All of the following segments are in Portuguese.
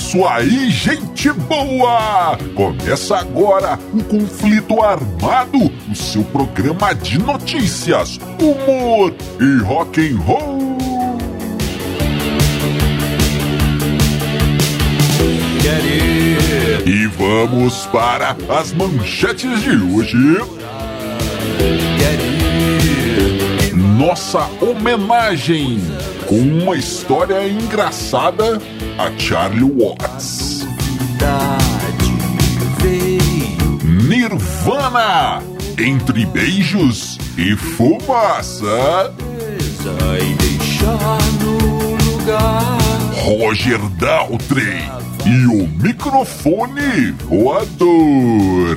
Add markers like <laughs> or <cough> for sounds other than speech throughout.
isso aí, gente boa! Começa agora o Conflito Armado, o seu programa de notícias, humor e rock and roll. E vamos para as manchetes de hoje. Nossa homenagem com uma história engraçada a Charlie Watts. Nirvana entre beijos e fumaça. Roger Daltrey e o microfone voador.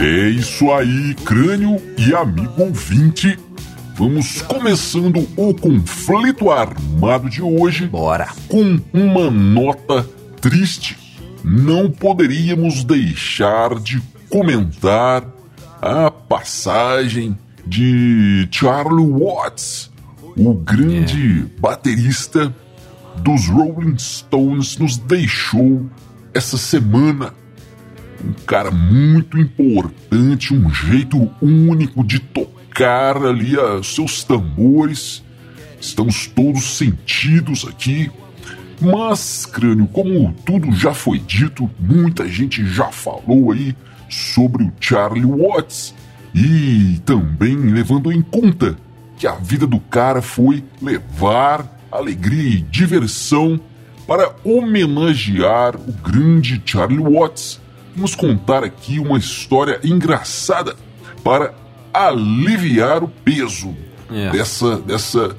É isso aí, crânio e amigo ouvinte. Vamos começando o conflito armado de hoje. Bora. Com uma nota triste. Não poderíamos deixar de comentar a passagem de Charlie Watts, o grande É. baterista dos Rolling Stones, nos deixou essa semana um cara muito importante, um jeito único de tocar ali os seus tambores. Estamos todos sentidos aqui. Mas, crânio, como tudo já foi dito, muita gente já falou aí sobre o Charlie Watts e também levando em conta que a vida do cara foi levar alegria e diversão para homenagear o grande Charlie Watts vamos contar aqui uma história engraçada para aliviar o peso É. dessa, dessa,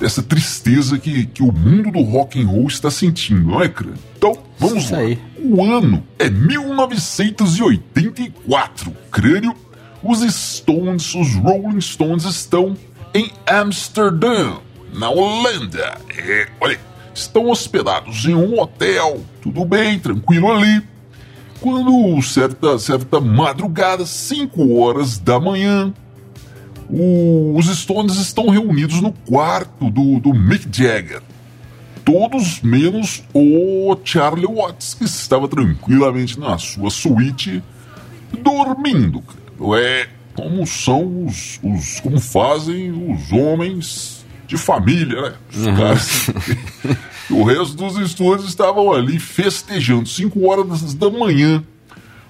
dessa tristeza que, que o mundo do rock and roll está sentindo, não é, crânio? Então, vamos Isso lá. aí. O ano é 1984. Crânio, os Stones, os Rolling Stones estão em Amsterdã, na Holanda. É, olha, estão hospedados em um hotel, tudo bem, tranquilo ali. Quando certa, certa madrugada, 5 horas da manhã, o- os Stones estão reunidos no quarto do, do Mick Jagger. Todos menos o Charlie Watts, que estava tranquilamente na sua suíte, dormindo. É como são os, os. como fazem os homens de família, né? Os caras. O resto dos estúdios estavam ali festejando, 5 horas da manhã.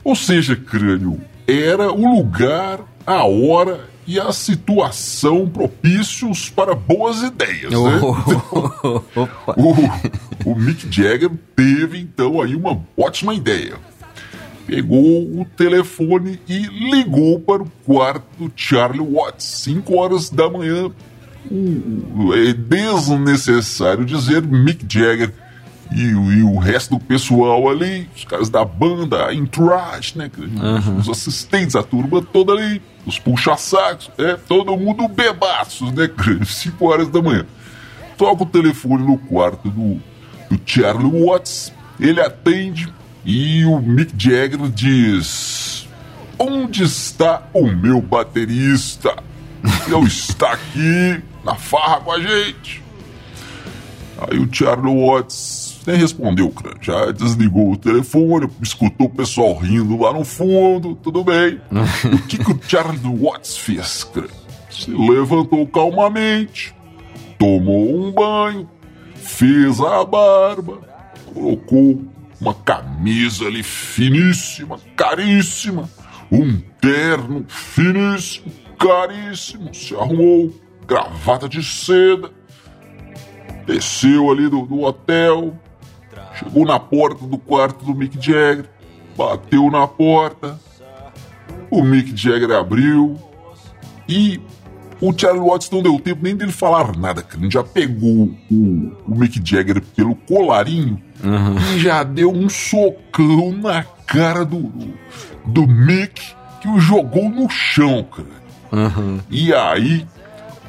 Ou seja, crânio, era o lugar, a hora e a situação propícios para boas ideias, né? <laughs> Opa. O, o Mick Jagger teve então aí uma ótima ideia. Pegou o telefone e ligou para o quarto do Charlie Watts, 5 horas da manhã. É desnecessário dizer Mick Jagger e, o- e o resto do pessoal ali, os caras da banda, a Entourage, né? Os assistentes, a turma toda ali, os puxa-sacos, é, todo mundo bebaços, né? <laughs> 5 horas da manhã toca o telefone no quarto do, do Charlie Watts, ele atende e o Mick Jagger diz: Onde está o meu baterista? Ele <laughs> está aqui na farra com a gente. Aí o Charlie Watts nem respondeu, cara. Já desligou o telefone, escutou o pessoal rindo lá no fundo, tudo bem. <laughs> o que, que o Charlie Watts fez, cara? Se levantou calmamente, tomou um banho, fez a barba, colocou uma camisa ali finíssima, caríssima, um terno finíssimo, caríssimo, se arrumou, gravata de seda, desceu ali do, do hotel, chegou na porta do quarto do Mick Jagger, bateu na porta, o Mick Jagger abriu e O Charlie Watts não deu tempo nem dele falar nada, cara. Ele já pegou o, o Mick Jagger pelo colarinho uhum. e já deu um socão na cara do, do Mick que o jogou no chão, cara. Uhum. E aí,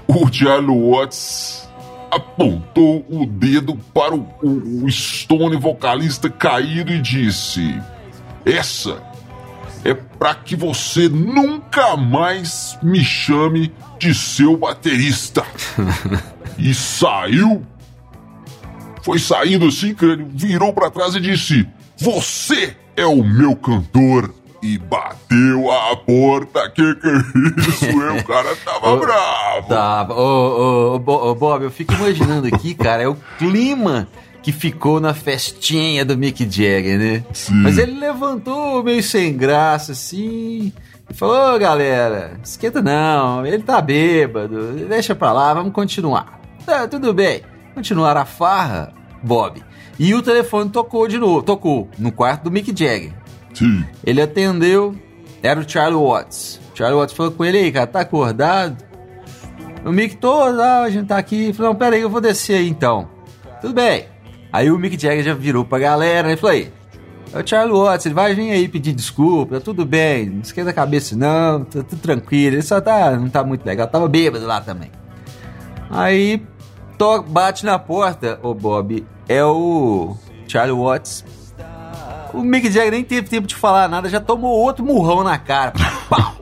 o Charlie Watts apontou o dedo para o, o, o Stone vocalista caído e disse: Essa é para que você nunca mais me chame de seu baterista. <laughs> e saiu. Foi saindo assim, crânio, virou para trás e disse: Você é o meu cantor. E bateu a porta. Que que é isso? o cara tava <laughs> bravo. Tava. Ô, ô, ô, Bob, eu fico imaginando aqui, cara, é o clima que ficou na festinha do Mick Jagger, né? Sim. Mas ele levantou meio sem graça, assim, e falou: Ô galera, esquenta não, ele tá bêbado, deixa pra lá, vamos continuar. Tá, tudo bem. Continuar a farra, Bob. E o telefone tocou de novo, tocou no quarto do Mick Jagger. Ele atendeu, era o Charlie Watts. O Charlie Watts falou com ele aí, cara, tá acordado? O Mick, todo, ah, a gente tá aqui. Falou, não, pera aí, eu vou descer aí então. Tudo bem. Aí o Mick Jagger já virou pra galera e falou aí, é o Charlie Watts, ele vai vir aí pedir desculpa, tá tudo bem, não esquenta a cabeça não, tá tudo tranquilo, ele só tá, não tá muito legal, tava bêbado lá também. Aí, to, bate na porta, ô Bob, é o Charlie Watts. O Mick Jagger nem teve tempo de falar nada, já tomou outro murrão na cara. Pau!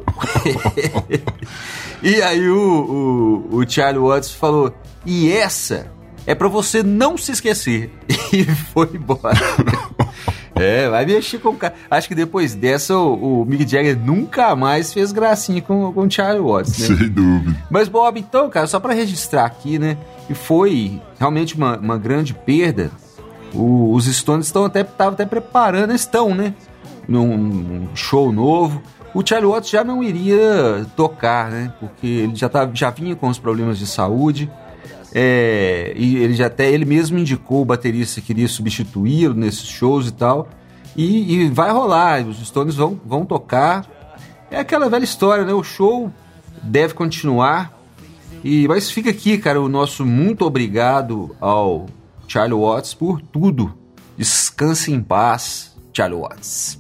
<laughs> e aí o, o, o Charlie Watts falou, e essa é para você não se esquecer. <laughs> E foi embora. É, vai mexer com o cara. Acho que depois dessa, o, o Mick Jagger nunca mais fez gracinha com, com o Charlie Watts, né? Sem dúvida. Mas, Bob, então, cara, só para registrar aqui, né? E foi realmente uma, uma grande perda. O, os Stones estão até, estavam até preparando, estão, né? Num, num show novo. O Charlie Watts já não iria tocar, né? Porque ele já, tá, já vinha com os problemas de saúde. É, e ele já até ele mesmo indicou o baterista que queria substituí-lo nesses shows e tal. E, e, vai rolar, os Stones vão, vão tocar. É aquela velha história, né? O show deve continuar. E, mas fica aqui, cara, o nosso muito obrigado ao Charlie Watts por tudo. Descanse em paz, Charlie Watts.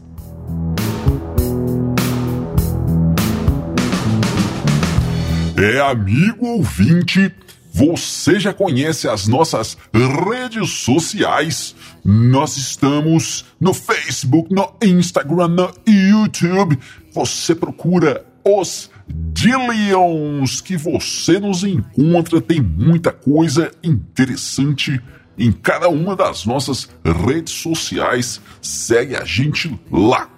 É amigo ouvinte você já conhece as nossas redes sociais? Nós estamos no Facebook, no Instagram, no YouTube. Você procura os Dillions que você nos encontra. Tem muita coisa interessante em cada uma das nossas redes sociais. Segue a gente lá.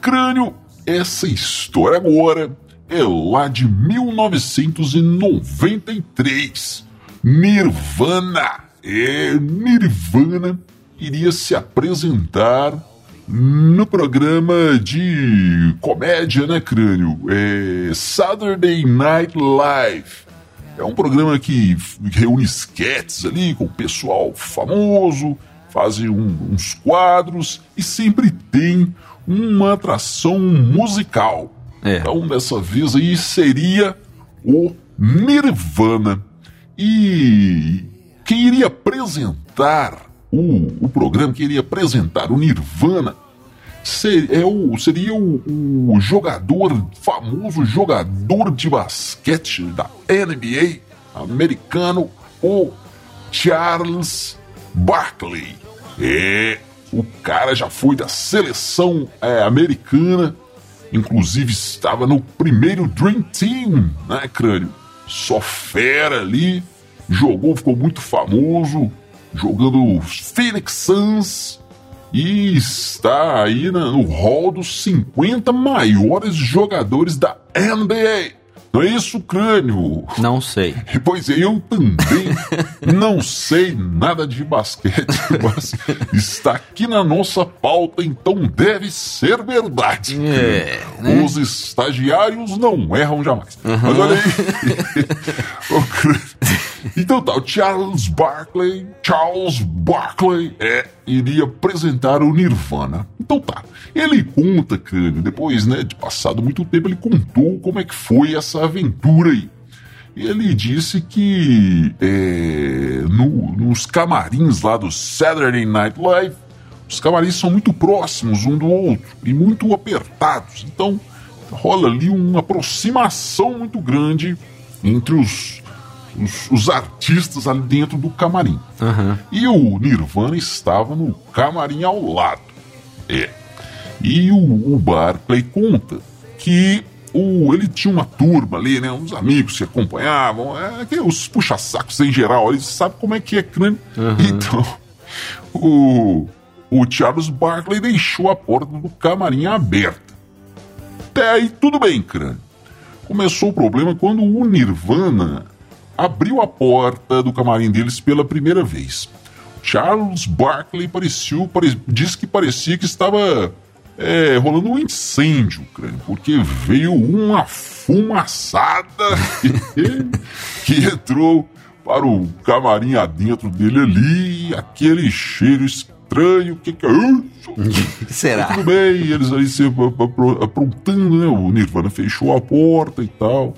Crânio, essa história agora é lá de 1993. Nirvana, é, Nirvana iria se apresentar no programa de comédia, né, crânio? É Saturday Night Live. É um programa que reúne sketches ali com o pessoal famoso, fazem um, uns quadros e sempre tem uma atração musical. É. Então, dessa vez aí seria o Nirvana. E quem iria apresentar o, o programa, quem iria apresentar o Nirvana, ser, é o, seria o, o jogador, famoso jogador de basquete da NBA americano, o Charles Barkley. É, o cara já foi da seleção é, americana Inclusive estava no primeiro Dream Team, né, Crânio? Só fera ali, jogou, ficou muito famoso, jogando Phoenix Suns e está aí no hall dos 50 maiores jogadores da NBA. Não é isso, crânio? Não sei. Pois é, eu também <laughs> não sei nada de basquete, <laughs> mas está aqui na nossa pauta, então deve ser verdade. É, né? Os estagiários não erram jamais. Uhum. Mas olha aí. <laughs> então tá, o Charles Barkley, Charles Barkley, é, iria apresentar o Nirvana. Então tá, ele conta, crânio, depois, né, de passado muito tempo, ele contou como é que foi essa aventura aí. ele disse que é, no, nos camarins lá do Saturday Night Live, os camarins são muito próximos um do outro e muito apertados. Então rola ali uma aproximação muito grande entre os, os, os artistas ali dentro do camarim. Uhum. E o Nirvana estava no camarim ao lado. É. E o, o Barclay conta que o, ele tinha uma turma ali, né? Uns amigos que acompanhavam, é, que os puxa-sacos em geral, eles sabem como é que é crânio. Uhum. Então, o, o Charles Barkley deixou a porta do camarim aberta. Até aí tudo bem, crânio. Começou o problema quando o Nirvana abriu a porta do camarim deles pela primeira vez. Charles Barkley pareceu, pare, disse que parecia que estava é, rolando um incêndio, crânio, porque veio uma fumaçada que <laughs> entrou para o camarim adentro dele ali, aquele cheiro estranho, o que, que é isso? <laughs> Será? tudo bem, eles aí se aprontando, né? O Nirvana fechou a porta e tal.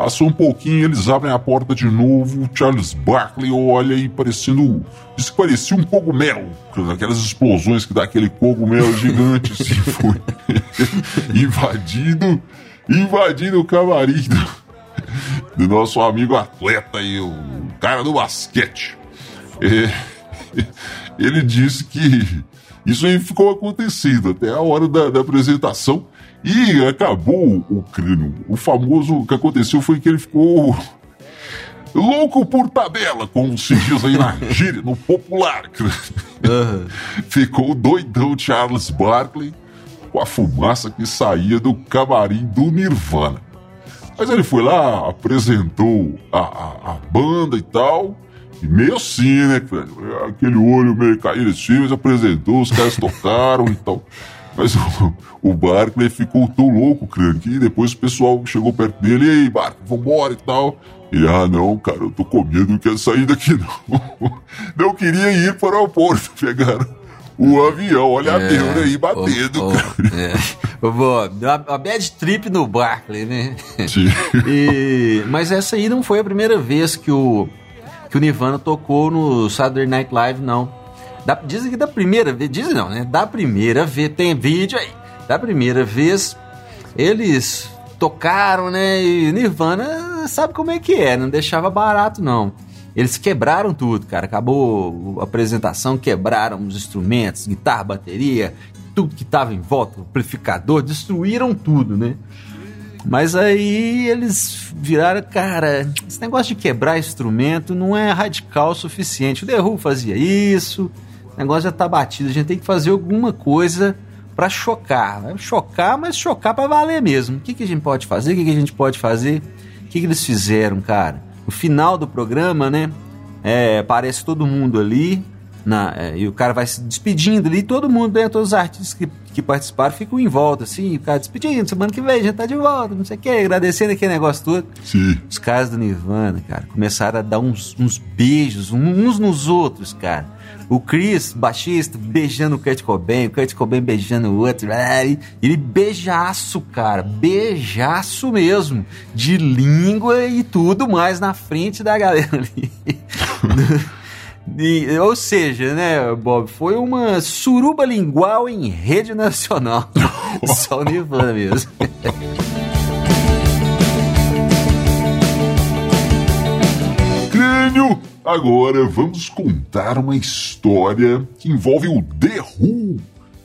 Passou um pouquinho, eles abrem a porta de novo. Charles Barkley olha e parecendo. Diz que parecia um cogumelo. Aquelas explosões que dá aquele cogumelo gigante assim, <laughs> foi invadindo. Invadindo o camarim do, do, nosso amigo atleta aí, o cara do basquete. É, ele disse que isso aí ficou acontecendo até a hora da, da apresentação. E acabou o crânio. O famoso o que aconteceu foi que ele ficou <laughs> louco por tabela, como se diz aí na <laughs> gíria, no popular. Uhum. <laughs> Ficou doidão Charles Barkley com a fumaça que saía do camarim do Nirvana. Mas ele foi lá, apresentou a, a, a banda e tal. E meio assim, né, Aquele olho meio caído assim, mas apresentou, os caras tocaram e tal. Mas o, o Barkley ficou tão louco, crânio, que depois o pessoal chegou perto dele, e aí, Barkley, vambora e tal. Ele, ah, não, cara, eu tô com medo, não quero sair daqui não. <laughs> Não queria ir para o aeroporto, pegaram o avião, olha é, a neura aí batendo, oh, oh, cara. É. Uma bad trip no Barkley, né? Sim. <laughs> E, mas essa aí não foi a primeira vez que o, que o Nirvana tocou no Saturday Night Live, não. Da, dizem que da primeira vez, dizem não, né? Da primeira vez, tem vídeo aí. Da primeira vez, eles tocaram, né? E Nirvana sabe como é que é, não deixava barato não. Eles quebraram tudo, cara. Acabou a apresentação, quebraram os instrumentos, guitarra, bateria, tudo que tava em volta, amplificador, destruíram tudo, né? Mas aí eles viraram, cara, esse negócio de quebrar instrumento não é radical o suficiente. O The Who fazia isso, o negócio já tá batido, a gente tem que fazer alguma coisa para chocar. Chocar, mas chocar para valer mesmo. O que, que a gente pode fazer? O que, que a gente pode fazer? O que, que eles fizeram, cara? No final do programa, né? É, aparece todo mundo ali, na, é, e o cara vai se despedindo ali, todo mundo, né, todos os artistas que, que participaram ficam em volta, assim, o cara despedindo, semana que vem a gente tá de volta, não sei o que, agradecendo aquele negócio todo. Sim. Os caras do Nirvana, cara, começaram a dar uns, uns beijos uns nos outros, cara. O Chris, baixista, beijando o Kurt Cobain, o Kurt Cobain beijando o outro. Ele beijaço, cara. Beijaço mesmo. De língua e tudo mais na frente da galera ali. <laughs> E, ou seja, né, Bob, foi uma suruba lingual em rede nacional. <laughs> Só o Nirvana mesmo. Crânio! Agora vamos contar uma história que envolve o The Who,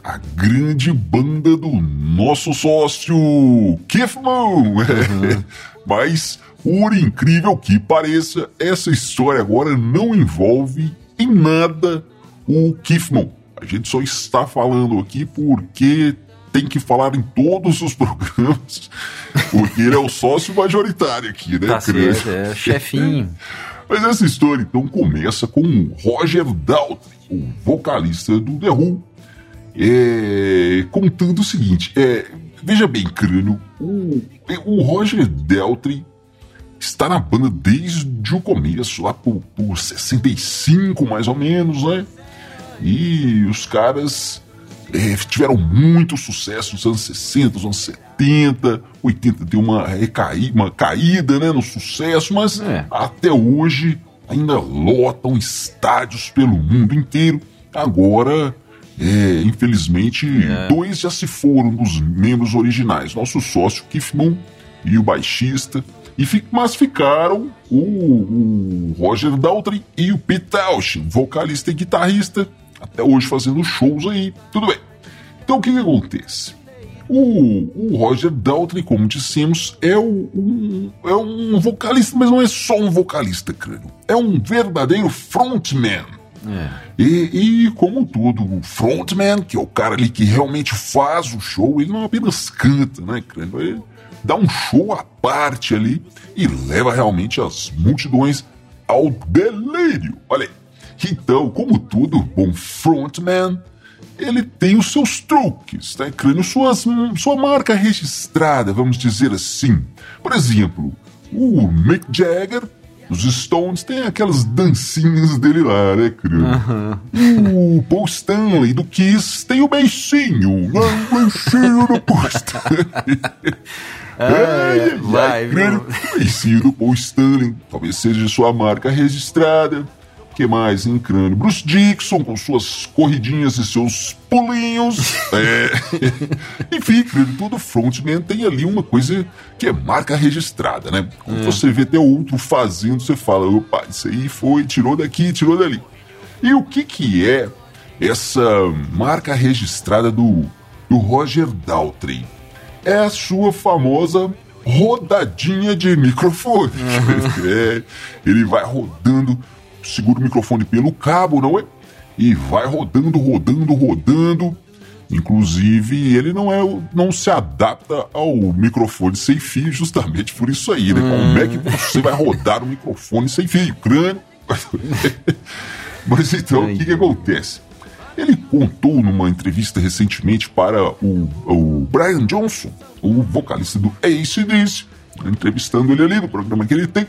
a grande banda do nosso sócio Moon. <laughs> Uhum. Mas por incrível que pareça, essa história agora não envolve em nada o Kiffman. A gente só está falando aqui porque tem que falar em todos os <laughs> programas, porque ele é o sócio majoritário aqui, né? Tá certo, é chefinho. <laughs> Mas essa história então começa com o Roger Daltrey, o vocalista do The Who, é, contando o seguinte: é, veja bem, crânio, o, o Roger Daltrey está na banda desde o começo, lá por, por 65 mais ou menos, né? E os caras é, tiveram muito sucesso nos anos 60, nos anos 70, 80 deu uma, recaí, uma caída né, no sucesso, mas é. até hoje ainda lotam estádios pelo mundo inteiro. Agora, é, infelizmente, é. dois já se foram dos membros originais, nosso sócio Keith Moon e o baixista. E mas ficaram o, o Roger Daltrey e o Pete Townshend, vocalista e guitarrista, até hoje fazendo shows aí. Tudo bem. Então o que, que acontece? O, o, Roger Daltrey, como dissemos, é, o, um, é um vocalista, mas não é só um vocalista, crânio. É um verdadeiro frontman. É. E, e, como tudo, o frontman, que é o cara ali que realmente faz o show, ele não apenas canta, né, crânio? Ele dá um show à parte ali e leva realmente as multidões ao delírio. Olha aí. Então, como tudo bom frontman, ele tem os seus truques, tá? criando suas, sua marca registrada, vamos dizer assim. Por exemplo, o Mick Jagger, os Stones, tem aquelas dancinhas dele lá, né. Uhum. O Paul Stanley do Kiss tem o beicinho, né? o beicinho do Paul Stanley. <laughs> é, vai, vai, o beicinho do Paul Stanley, talvez seja sua marca registrada que mais em crânio? Bruce Dixon com suas corridinhas e seus pulinhos. É. <laughs> Enfim, crânio, todo frontman tem ali uma coisa que é marca registrada, né? Quando é. você vê até outro fazendo, você fala, opa, isso aí foi, tirou daqui, tirou dali. E o que que é essa marca registrada do, do Roger Daltrey? É a sua famosa rodadinha de microfone. Uhum. <laughs> É, ele vai rodando segura o microfone pelo cabo, não é? E vai rodando, rodando, rodando. Inclusive, ele não é, não se adapta ao microfone sem fio, justamente por isso aí, né? Hum. Como é que você vai rodar o microfone sem fio? Crânio. <laughs> Mas então, o que, que acontece? Ele contou numa entrevista recentemente para o, o Brian Johnson, o vocalista do ACDC, entrevistando ele ali no programa que ele tem.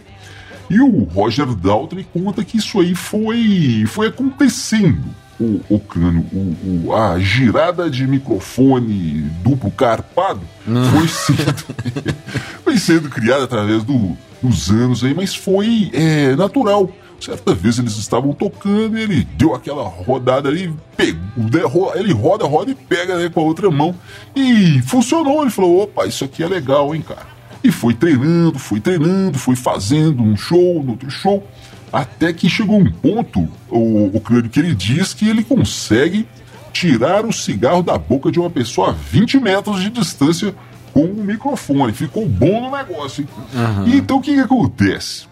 E o Roger Daltrey conta que isso aí foi, foi acontecendo. O, o cano, o, o, a girada de microfone duplo carpado Não. foi sendo, <laughs> foi sendo criada através do, dos anos aí, mas foi é, natural. Certa vez eles estavam tocando e ele deu aquela rodada ali, pegou, ele roda, roda e pega né, com a outra mão. E funcionou. Ele falou: opa, isso aqui é legal, hein, cara. E foi treinando, foi treinando, foi fazendo um show, outro show, até que chegou um ponto, o, o que ele diz que ele consegue tirar o cigarro da boca de uma pessoa a 20 metros de distância com o microfone. Ficou bom no negócio. Uhum. E então o que, que acontece?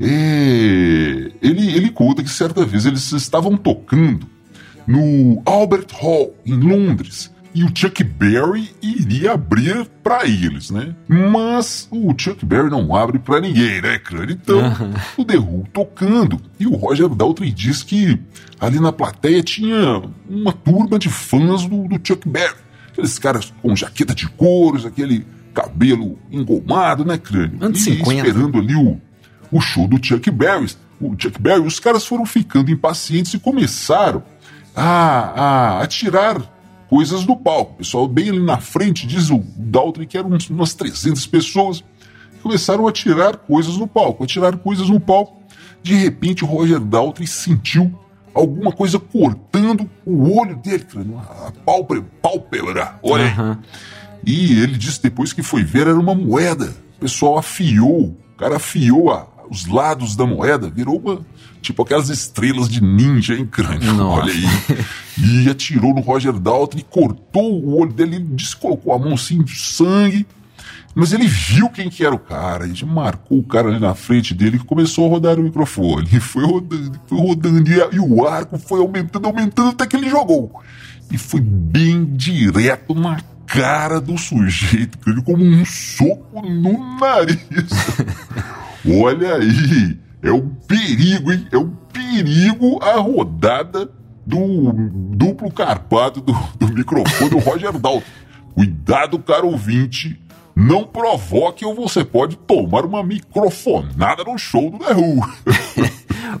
É, ele, ele conta que certa vez eles estavam tocando no Albert Hall, em Londres e o Chuck Berry iria abrir para eles, né? Mas o Chuck Berry não abre para ninguém, né, cara? Então, <laughs> o The Who tocando. E o Roger Daltrey diz que ali na plateia tinha uma turma de fãs do, do Chuck Berry. Aqueles caras com jaqueta de couros, aquele cabelo engomado, né, crânio? Anos e 50. esperando ali o, o show do Chuck Berry. O Chuck Berry, os caras foram ficando impacientes e começaram a, a, a tirar coisas do palco. O pessoal bem ali na frente, diz o Daltrey que eram umas 300 pessoas, começaram a tirar coisas no palco, a tirar coisas no palco. De repente, o Roger Daltrey sentiu alguma coisa cortando o olho dele, a pálpebra, pálpebra olha uhum. E ele disse depois que foi ver, era uma moeda. O pessoal afiou, o cara afiou a, os lados da moeda, virou uma, tipo aquelas estrelas de ninja em crânio. Nossa. <laughs> Olha aí. E atirou no Roger Dalton e cortou o olho dele, descolocou a mão assim, sangue. Mas ele viu quem que era o cara, e marcou o cara ali na frente dele e começou a rodar o microfone. E <laughs> foi rodando, foi rodando, e, e o arco foi aumentando, aumentando até que ele jogou. E foi bem direto na cara do sujeito, como um soco no nariz. <laughs> Olha aí, é um perigo, hein? É um perigo a rodada do duplo carpado do, do microfone do Roger Dalton. Cuidado, caro ouvinte, não provoque ou você pode tomar uma microfonada no show do The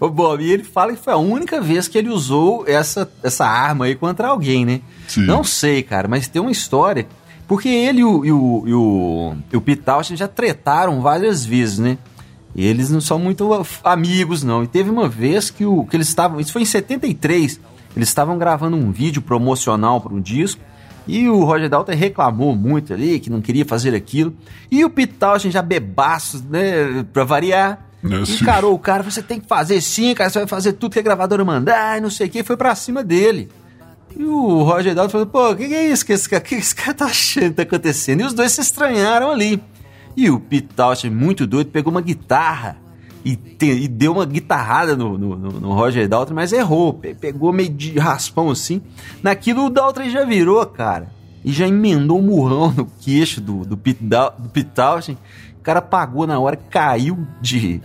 <laughs> o Bob, e ele fala que foi a única vez que ele usou essa, essa arma aí contra alguém, né? Sim. Não sei, cara, mas tem uma história. Porque ele e o, e o, e o, e o Pete já tretaram várias vezes, né? E eles não são muito amigos, não. E teve uma vez que, o, que eles estavam. Isso foi em 73. Eles estavam gravando um vídeo promocional para um disco. E o Roger Dalton reclamou muito ali, que não queria fazer aquilo. E o Pete já bebaço, né, pra variar. É, encarou o cara, você tem que fazer sim, cara, você vai fazer tudo que a gravadora mandar e não sei o que, foi pra cima dele. E o Roger Dalton falou, pô, o que, que, é isso que esse, cara, que esse cara tá achando que tá acontecendo? E os dois se estranharam ali. E o Pete Townshend, muito doido, pegou uma guitarra e, te, e deu uma guitarrada no, no, no, Roger Daltrey, mas errou. Pegou meio de raspão assim. Naquilo o Daltrey já virou, cara. E já emendou um murrão no queixo do, do Pete, do Pete Townshend. O cara pagou na hora, caiu de,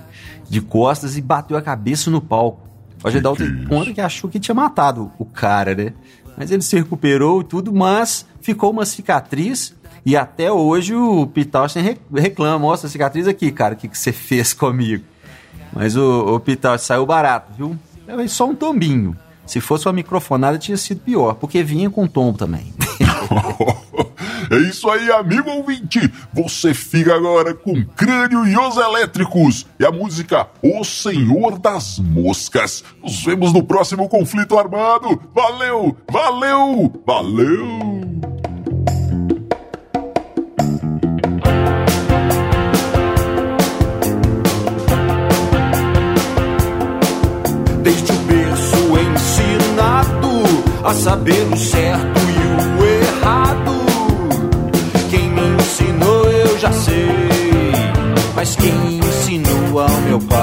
de costas e bateu a cabeça no palco. O Roger Daltrey conta que achou que tinha matado o cara, né? Mas ele se recuperou e tudo, mas ficou uma cicatriz e até hoje o Pitauchen reclama, mostra a cicatriz aqui, cara, o que, que você fez comigo. Mas o, o saiu barato, viu? É só um tombinho. Se fosse uma microfonada, tinha sido pior, porque vinha com tombo também. <laughs> é isso aí, amigo ouvinte. Você fica agora com Crânio e os Elétricos e a música O Senhor das Moscas. Nos vemos no próximo conflito armado. Valeu, valeu, valeu! Saber o certo e o errado. Quem me ensinou eu já sei, mas quem ensinou ao meu pai?